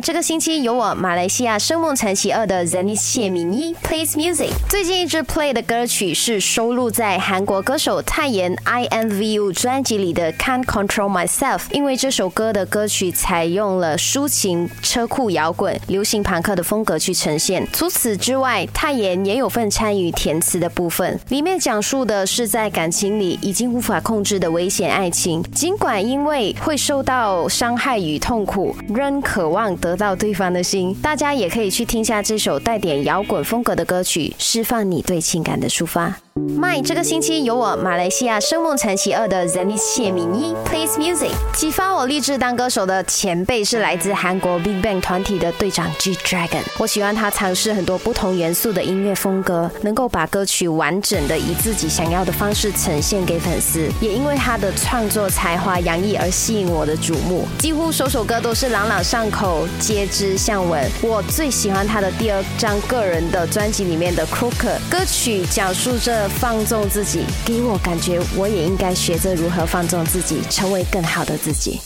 这个星期有我马来西亚声梦传奇二的 Zenith 谢敏一 plays music。最近一支 play 的歌曲是收录在韩国歌手泰妍 I N V U 专辑里的 Can't Control Myself。因为这首歌的歌曲采用了抒情、车库摇滚、流行朋克的风格去呈现。除此之外，泰妍也有份参与填词的部分，里面讲述的是在感情里已经无法控制的危险爱情。尽管因为会受到伤害与痛苦，仍渴望。得到对方的心，大家也可以去听下这首带点摇滚风格的歌曲，释放你对情感的抒发。My 这个星期有我马来西亚声梦传奇二的 Zenith 谢敏一 plays music。启发我立志当歌手的前辈是来自韩国 Big Bang 团体的队长 G Dragon。我喜欢他尝试很多不同元素的音乐风格，能够把歌曲完整的以自己想要的方式呈现给粉丝。也因为他的创作才华洋溢而吸引我的瞩目，几乎首首歌都是朗朗上口，皆知向闻。我最喜欢他的第二张个人的专辑里面的 Crooker 歌曲，讲述着。放纵自己，给我感觉，我也应该学着如何放纵自己，成为更好的自己。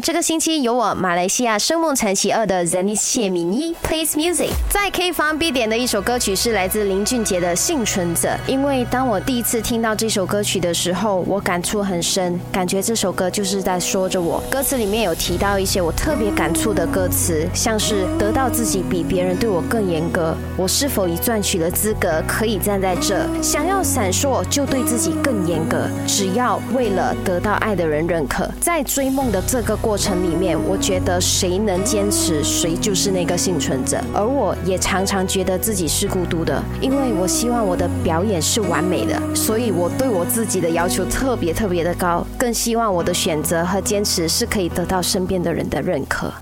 这个星期有我马来西亚声梦传奇二的 Zenith 谢敏一 plays music，在 K 房必点的一首歌曲是来自林俊杰的《幸存者》。因为当我第一次听到这首歌曲的时候，我感触很深，感觉这首歌就是在说着我。歌词里面有提到一些我特别感触的歌词，像是得到自己比别人对我更严格，我是否已赚取了资格可以站在这？想要闪烁就对自己更严格，只要为了得到爱的人认可，在追梦的。这个过程里面，我觉得谁能坚持，谁就是那个幸存者。而我也常常觉得自己是孤独的，因为我希望我的表演是完美的，所以我对我自己的要求特别特别的高，更希望我的选择和坚持是可以得到身边的人的认可。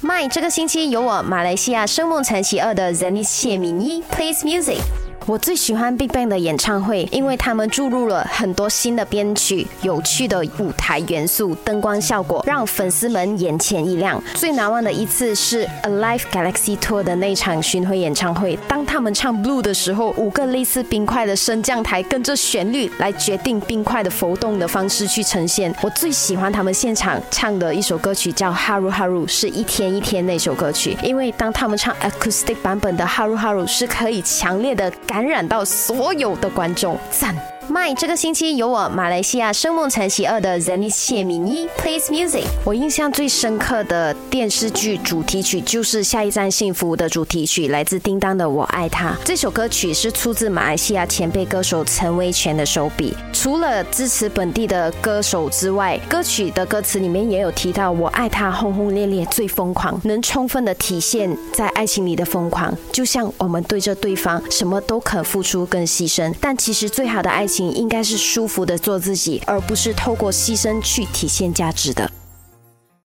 My 这个星期有我马来西亚声梦传奇二的 Zenith 谢敏一，Please music。我最喜欢 Big Bang 的演唱会，因为他们注入了很多新的编曲、有趣的舞台元素、灯光效果，让粉丝们眼前一亮。最难忘的一次是 Alive Galaxy Tour 的那场巡回演唱会，当他们唱 Blue 的时候，五个类似冰块的升降台跟着旋律来决定冰块的浮动的方式去呈现。我最喜欢他们现场唱的一首歌曲叫 Haru Haru，是一天一天那首歌曲，因为当他们唱 Acoustic 版本的 Haru Haru 是可以强烈的。感感染到所有的观众，赞。！My 这个星期有我马来西亚声梦传奇二的 Zenith 谢敏一 plays music。我印象最深刻的电视剧主题曲就是《下一站幸福》的主题曲，来自叮当的《我爱他》。这首歌曲是出自马来西亚前辈歌手陈威权的手笔。除了支持本地的歌手之外，歌曲的歌词里面也有提到“我爱他，轰轰烈烈最疯狂”，能充分的体现在爱情里的疯狂。就像我们对着对方什么都肯付出跟牺牲，但其实最好的爱情情。应该是舒服的做自己，而不是透过牺牲去体现价值的。